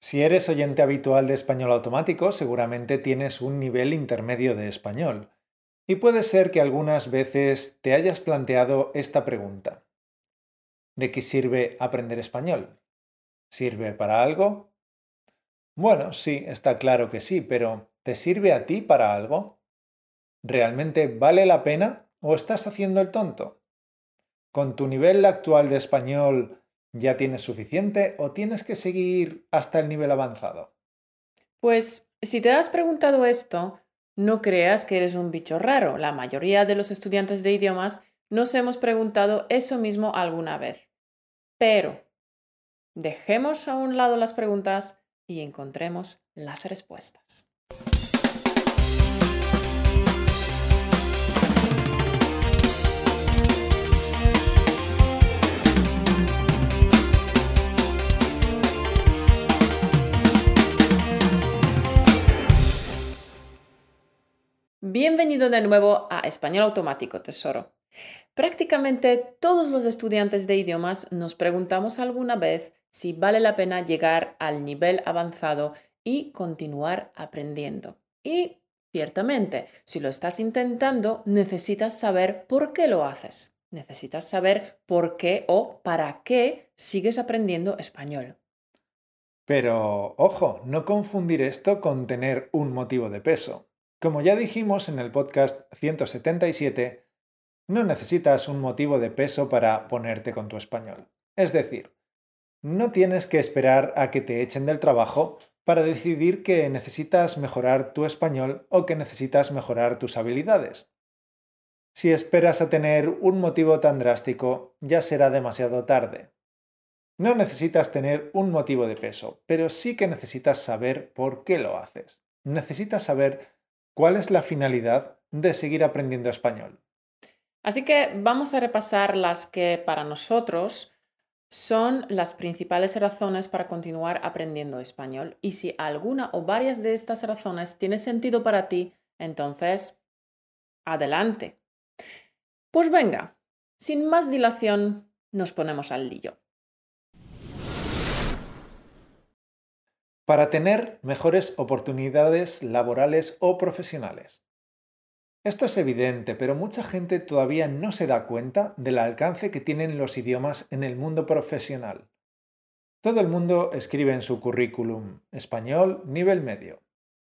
Si eres oyente habitual de español automático, seguramente tienes un nivel intermedio de español. Y puede ser que algunas veces te hayas planteado esta pregunta. ¿De qué sirve aprender español? ¿Sirve para algo? Bueno, sí, está claro que sí, pero ¿te sirve a ti para algo? ¿Realmente vale la pena o estás haciendo el tonto? ¿Con tu nivel actual de español ¿Ya tienes suficiente o tienes que seguir hasta el nivel avanzado? Pues si te has preguntado esto, no creas que eres un bicho raro. La mayoría de los estudiantes de idiomas nos hemos preguntado eso mismo alguna vez. Pero dejemos a un lado las preguntas y encontremos las respuestas. Bienvenido de nuevo a Español Automático, Tesoro. Prácticamente todos los estudiantes de idiomas nos preguntamos alguna vez si vale la pena llegar al nivel avanzado y continuar aprendiendo. Y ciertamente, si lo estás intentando, necesitas saber por qué lo haces. Necesitas saber por qué o para qué sigues aprendiendo español. Pero, ojo, no confundir esto con tener un motivo de peso. Como ya dijimos en el podcast 177, no necesitas un motivo de peso para ponerte con tu español. Es decir, no tienes que esperar a que te echen del trabajo para decidir que necesitas mejorar tu español o que necesitas mejorar tus habilidades. Si esperas a tener un motivo tan drástico, ya será demasiado tarde. No necesitas tener un motivo de peso, pero sí que necesitas saber por qué lo haces. Necesitas saber ¿Cuál es la finalidad de seguir aprendiendo español? Así que vamos a repasar las que para nosotros son las principales razones para continuar aprendiendo español. Y si alguna o varias de estas razones tiene sentido para ti, entonces, adelante. Pues venga, sin más dilación, nos ponemos al lío. Para tener mejores oportunidades laborales o profesionales. Esto es evidente, pero mucha gente todavía no se da cuenta del alcance que tienen los idiomas en el mundo profesional. Todo el mundo escribe en su currículum español nivel medio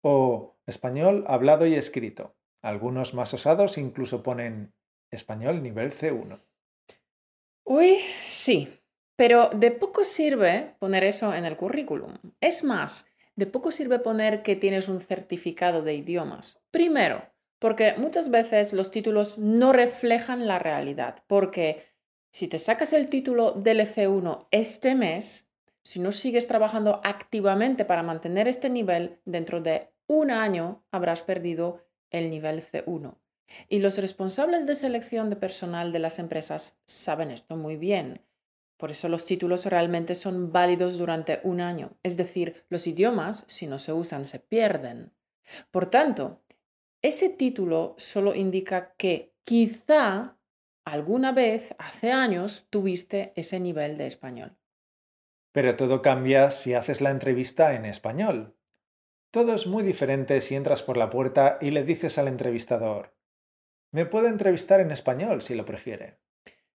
o español hablado y escrito. Algunos más osados incluso ponen español nivel C1. Uy, sí, pero de poco sirve poner eso en el currículum. Es más, de poco sirve poner que tienes un certificado de idiomas. Primero, porque muchas veces los títulos no reflejan la realidad, porque si te sacas el título del C1 este mes, si no sigues trabajando activamente para mantener este nivel, dentro de un año habrás perdido el nivel C1. Y los responsables de selección de personal de las empresas saben esto muy bien. Por eso los títulos realmente son válidos durante un año. Es decir, los idiomas, si no se usan, se pierden. Por tanto, ese título solo indica que quizá alguna vez, hace años, tuviste ese nivel de español. Pero todo cambia si haces la entrevista en español. Todo es muy diferente si entras por la puerta y le dices al entrevistador, me puede entrevistar en español si lo prefiere.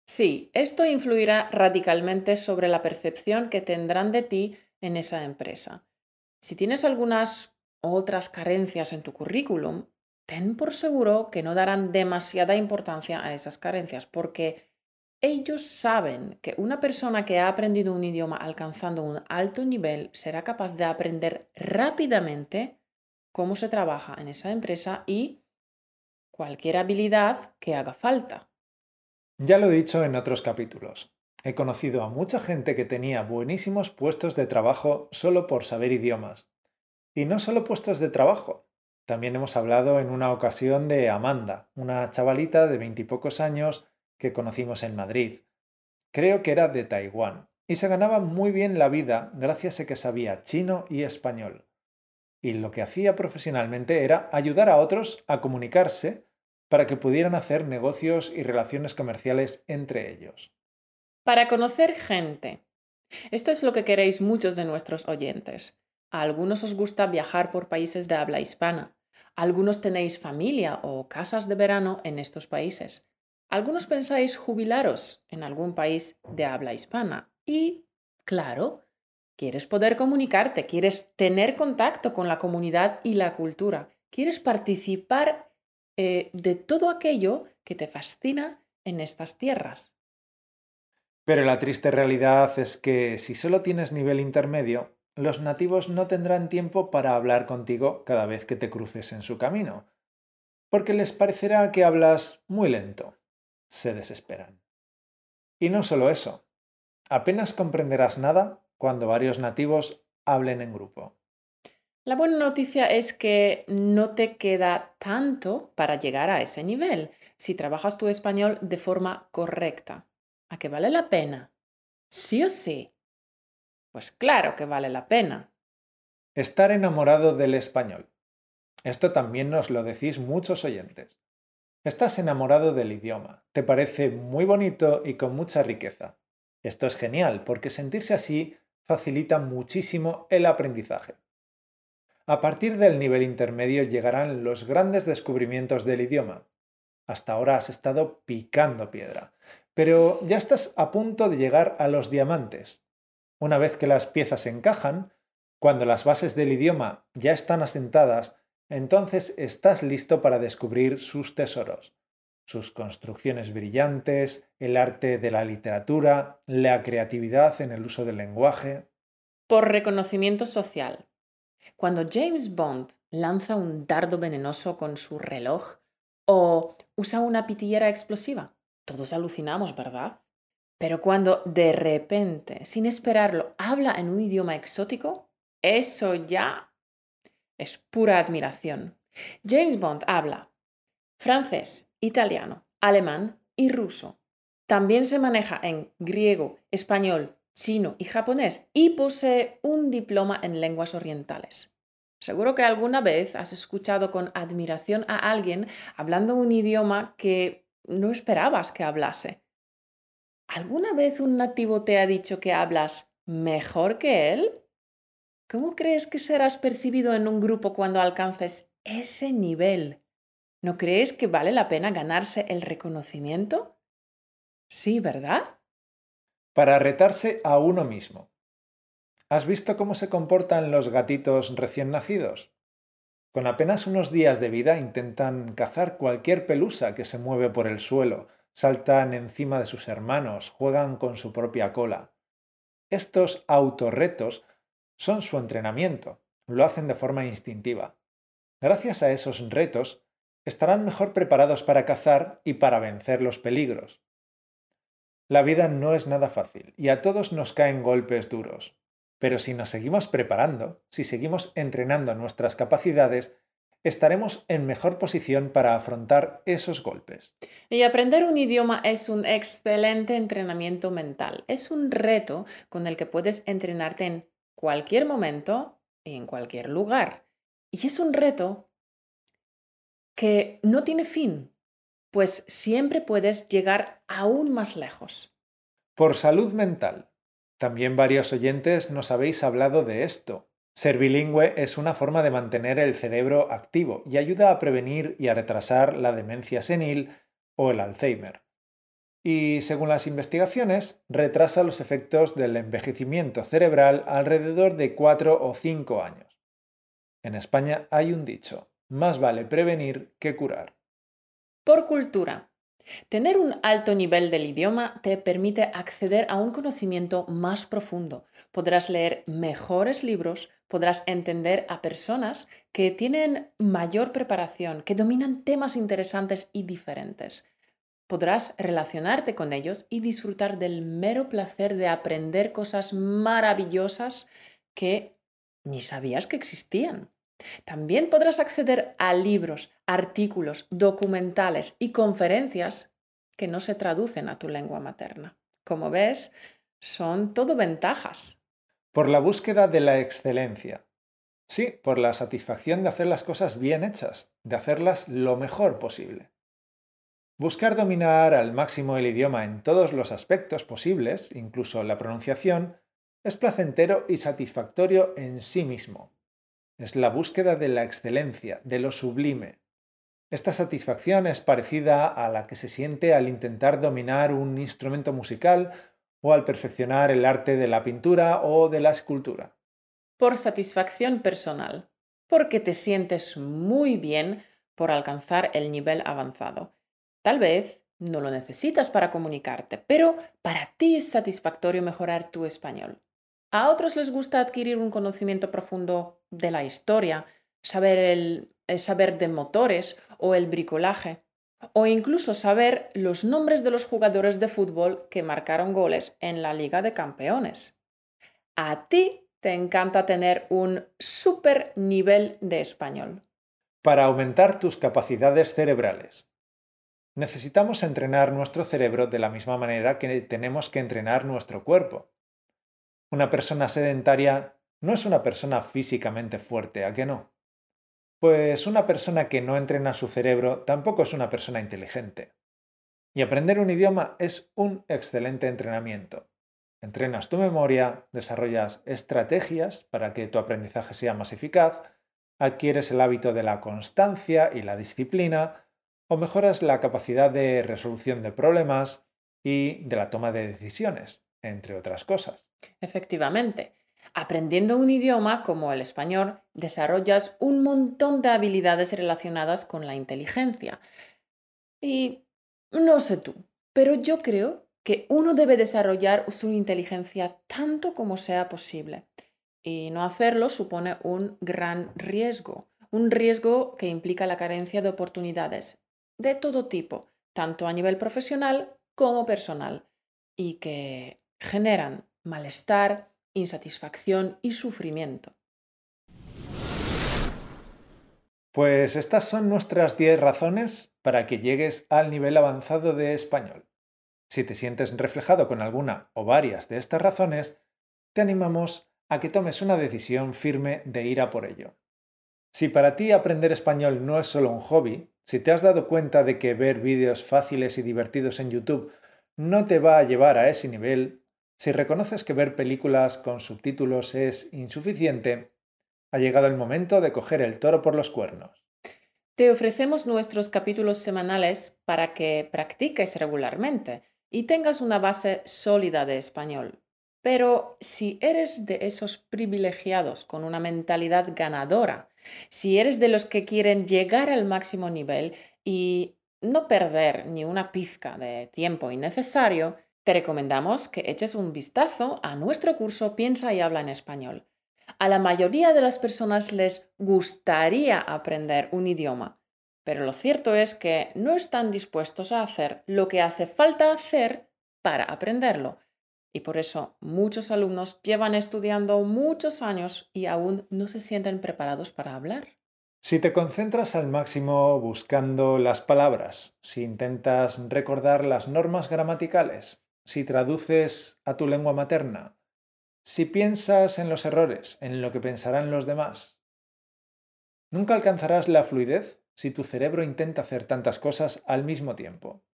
Sí, esto influirá radicalmente sobre la percepción que tendrán de ti en esa empresa. Si tienes algunas otras carencias en tu currículum, ten por seguro que no darán demasiada importancia a esas carencias, porque ellos saben que una persona que ha aprendido un idioma alcanzando un alto nivel será capaz de aprender rápidamente cómo se trabaja en esa empresa y cualquier habilidad que haga falta. Ya lo he dicho en otros capítulos. He conocido a mucha gente que tenía buenísimos puestos de trabajo solo por saber idiomas. Y no solo puestos de trabajo. También hemos hablado en una ocasión de Amanda, una chavalita de veintipocos años que conocimos en Madrid. Creo que era de Taiwán, y se ganaba muy bien la vida gracias a que sabía chino y español. Y lo que hacía profesionalmente era ayudar a otros a comunicarse para que pudieran hacer negocios y relaciones comerciales entre ellos. Para conocer gente. Esto es lo que queréis muchos de nuestros oyentes. A algunos os gusta viajar por países de habla hispana. Algunos tenéis familia o casas de verano en estos países. Algunos pensáis jubilaros en algún país de habla hispana. Y, claro, quieres poder comunicarte, quieres tener contacto con la comunidad y la cultura, quieres participar eh, de todo aquello que te fascina en estas tierras. Pero la triste realidad es que si solo tienes nivel intermedio, los nativos no tendrán tiempo para hablar contigo cada vez que te cruces en su camino, porque les parecerá que hablas muy lento. Se desesperan. Y no solo eso, apenas comprenderás nada cuando varios nativos hablen en grupo. La buena noticia es que no te queda tanto para llegar a ese nivel si trabajas tu español de forma correcta. ¿A qué vale la pena? ¿Sí o sí? Pues claro que vale la pena. Estar enamorado del español. Esto también nos lo decís muchos oyentes. Estás enamorado del idioma, te parece muy bonito y con mucha riqueza. Esto es genial porque sentirse así facilita muchísimo el aprendizaje. A partir del nivel intermedio llegarán los grandes descubrimientos del idioma. Hasta ahora has estado picando piedra, pero ya estás a punto de llegar a los diamantes. Una vez que las piezas encajan, cuando las bases del idioma ya están asentadas, entonces estás listo para descubrir sus tesoros, sus construcciones brillantes, el arte de la literatura, la creatividad en el uso del lenguaje. Por reconocimiento social. Cuando James Bond lanza un dardo venenoso con su reloj o usa una pitillera explosiva, todos alucinamos, ¿verdad? Pero cuando de repente, sin esperarlo, habla en un idioma exótico, eso ya es pura admiración. James Bond habla francés, italiano, alemán y ruso. También se maneja en griego, español, chino y japonés y posee un diploma en lenguas orientales. Seguro que alguna vez has escuchado con admiración a alguien hablando un idioma que no esperabas que hablase. ¿Alguna vez un nativo te ha dicho que hablas mejor que él? ¿Cómo crees que serás percibido en un grupo cuando alcances ese nivel? ¿No crees que vale la pena ganarse el reconocimiento? Sí, ¿verdad? Para retarse a uno mismo. ¿Has visto cómo se comportan los gatitos recién nacidos? Con apenas unos días de vida intentan cazar cualquier pelusa que se mueve por el suelo, saltan encima de sus hermanos, juegan con su propia cola. Estos autorretos son su entrenamiento, lo hacen de forma instintiva. Gracias a esos retos, estarán mejor preparados para cazar y para vencer los peligros. La vida no es nada fácil y a todos nos caen golpes duros. Pero si nos seguimos preparando, si seguimos entrenando nuestras capacidades, estaremos en mejor posición para afrontar esos golpes. Y aprender un idioma es un excelente entrenamiento mental. Es un reto con el que puedes entrenarte en cualquier momento y en cualquier lugar. Y es un reto que no tiene fin, pues siempre puedes llegar aún más lejos. Por salud mental. También varios oyentes nos habéis hablado de esto. Ser bilingüe es una forma de mantener el cerebro activo y ayuda a prevenir y a retrasar la demencia senil o el Alzheimer. Y según las investigaciones, retrasa los efectos del envejecimiento cerebral alrededor de 4 o 5 años. En España hay un dicho, más vale prevenir que curar. Por cultura. Tener un alto nivel del idioma te permite acceder a un conocimiento más profundo. Podrás leer mejores libros, podrás entender a personas que tienen mayor preparación, que dominan temas interesantes y diferentes. Podrás relacionarte con ellos y disfrutar del mero placer de aprender cosas maravillosas que ni sabías que existían. También podrás acceder a libros, artículos, documentales y conferencias que no se traducen a tu lengua materna. Como ves, son todo ventajas. Por la búsqueda de la excelencia. Sí, por la satisfacción de hacer las cosas bien hechas, de hacerlas lo mejor posible. Buscar dominar al máximo el idioma en todos los aspectos posibles, incluso la pronunciación, es placentero y satisfactorio en sí mismo. Es la búsqueda de la excelencia, de lo sublime. Esta satisfacción es parecida a la que se siente al intentar dominar un instrumento musical o al perfeccionar el arte de la pintura o de la escultura. Por satisfacción personal, porque te sientes muy bien por alcanzar el nivel avanzado. Tal vez no lo necesitas para comunicarte, pero para ti es satisfactorio mejorar tu español. A otros les gusta adquirir un conocimiento profundo de la historia, saber, el, saber de motores o el bricolaje, o incluso saber los nombres de los jugadores de fútbol que marcaron goles en la Liga de Campeones. A ti te encanta tener un super nivel de español. Para aumentar tus capacidades cerebrales. Necesitamos entrenar nuestro cerebro de la misma manera que tenemos que entrenar nuestro cuerpo. Una persona sedentaria no es una persona físicamente fuerte, ¿a qué no? Pues una persona que no entrena su cerebro tampoco es una persona inteligente. Y aprender un idioma es un excelente entrenamiento. Entrenas tu memoria, desarrollas estrategias para que tu aprendizaje sea más eficaz, adquieres el hábito de la constancia y la disciplina, o mejoras la capacidad de resolución de problemas y de la toma de decisiones, entre otras cosas. Efectivamente, aprendiendo un idioma como el español, desarrollas un montón de habilidades relacionadas con la inteligencia. Y no sé tú, pero yo creo que uno debe desarrollar su inteligencia tanto como sea posible. Y no hacerlo supone un gran riesgo, un riesgo que implica la carencia de oportunidades de todo tipo, tanto a nivel profesional como personal, y que generan malestar, insatisfacción y sufrimiento. Pues estas son nuestras 10 razones para que llegues al nivel avanzado de español. Si te sientes reflejado con alguna o varias de estas razones, te animamos a que tomes una decisión firme de ir a por ello. Si para ti aprender español no es solo un hobby, si te has dado cuenta de que ver vídeos fáciles y divertidos en YouTube no te va a llevar a ese nivel, si reconoces que ver películas con subtítulos es insuficiente, ha llegado el momento de coger el toro por los cuernos. Te ofrecemos nuestros capítulos semanales para que practiques regularmente y tengas una base sólida de español. Pero si eres de esos privilegiados con una mentalidad ganadora, si eres de los que quieren llegar al máximo nivel y no perder ni una pizca de tiempo innecesario, te recomendamos que eches un vistazo a nuestro curso Piensa y habla en español. A la mayoría de las personas les gustaría aprender un idioma, pero lo cierto es que no están dispuestos a hacer lo que hace falta hacer para aprenderlo. Y por eso muchos alumnos llevan estudiando muchos años y aún no se sienten preparados para hablar. Si te concentras al máximo buscando las palabras, si intentas recordar las normas gramaticales, si traduces a tu lengua materna, si piensas en los errores, en lo que pensarán los demás, nunca alcanzarás la fluidez si tu cerebro intenta hacer tantas cosas al mismo tiempo.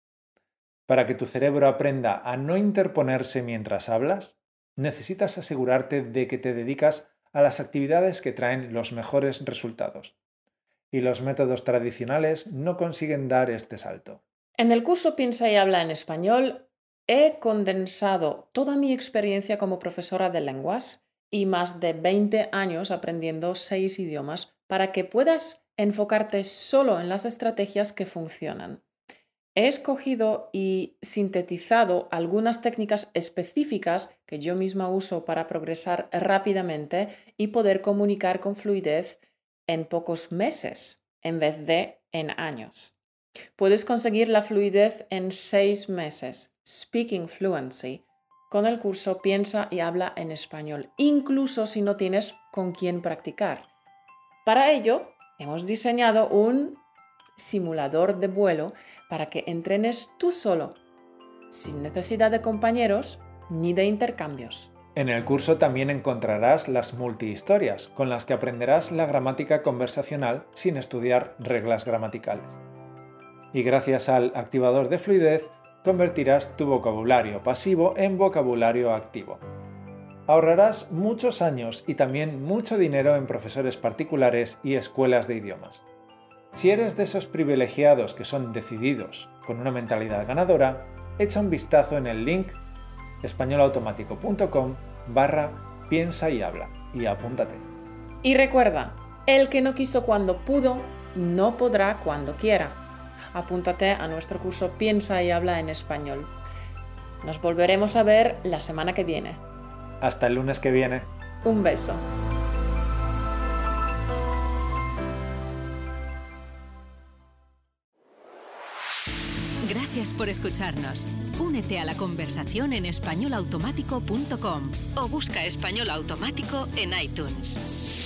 Para que tu cerebro aprenda a no interponerse mientras hablas, necesitas asegurarte de que te dedicas a las actividades que traen los mejores resultados. Y los métodos tradicionales no consiguen dar este salto. En el curso Piensa y habla en español he condensado toda mi experiencia como profesora de lenguas y más de 20 años aprendiendo seis idiomas para que puedas enfocarte solo en las estrategias que funcionan. He escogido y sintetizado algunas técnicas específicas que yo misma uso para progresar rápidamente y poder comunicar con fluidez en pocos meses en vez de en años. Puedes conseguir la fluidez en seis meses, Speaking Fluency, con el curso Piensa y habla en español, incluso si no tienes con quién practicar. Para ello, hemos diseñado un simulador de vuelo para que entrenes tú solo, sin necesidad de compañeros ni de intercambios. En el curso también encontrarás las multihistorias, con las que aprenderás la gramática conversacional sin estudiar reglas gramaticales. Y gracias al activador de fluidez, convertirás tu vocabulario pasivo en vocabulario activo. ahorrarás muchos años y también mucho dinero en profesores particulares y escuelas de idiomas. Si eres de esos privilegiados que son decididos, con una mentalidad ganadora, echa un vistazo en el link españolautomático.com barra piensa y habla y apúntate. Y recuerda, el que no quiso cuando pudo, no podrá cuando quiera. Apúntate a nuestro curso Piensa y habla en español. Nos volveremos a ver la semana que viene. Hasta el lunes que viene. Un beso. Gracias por escucharnos. Únete a la conversación en españolautomático.com o busca español automático en iTunes.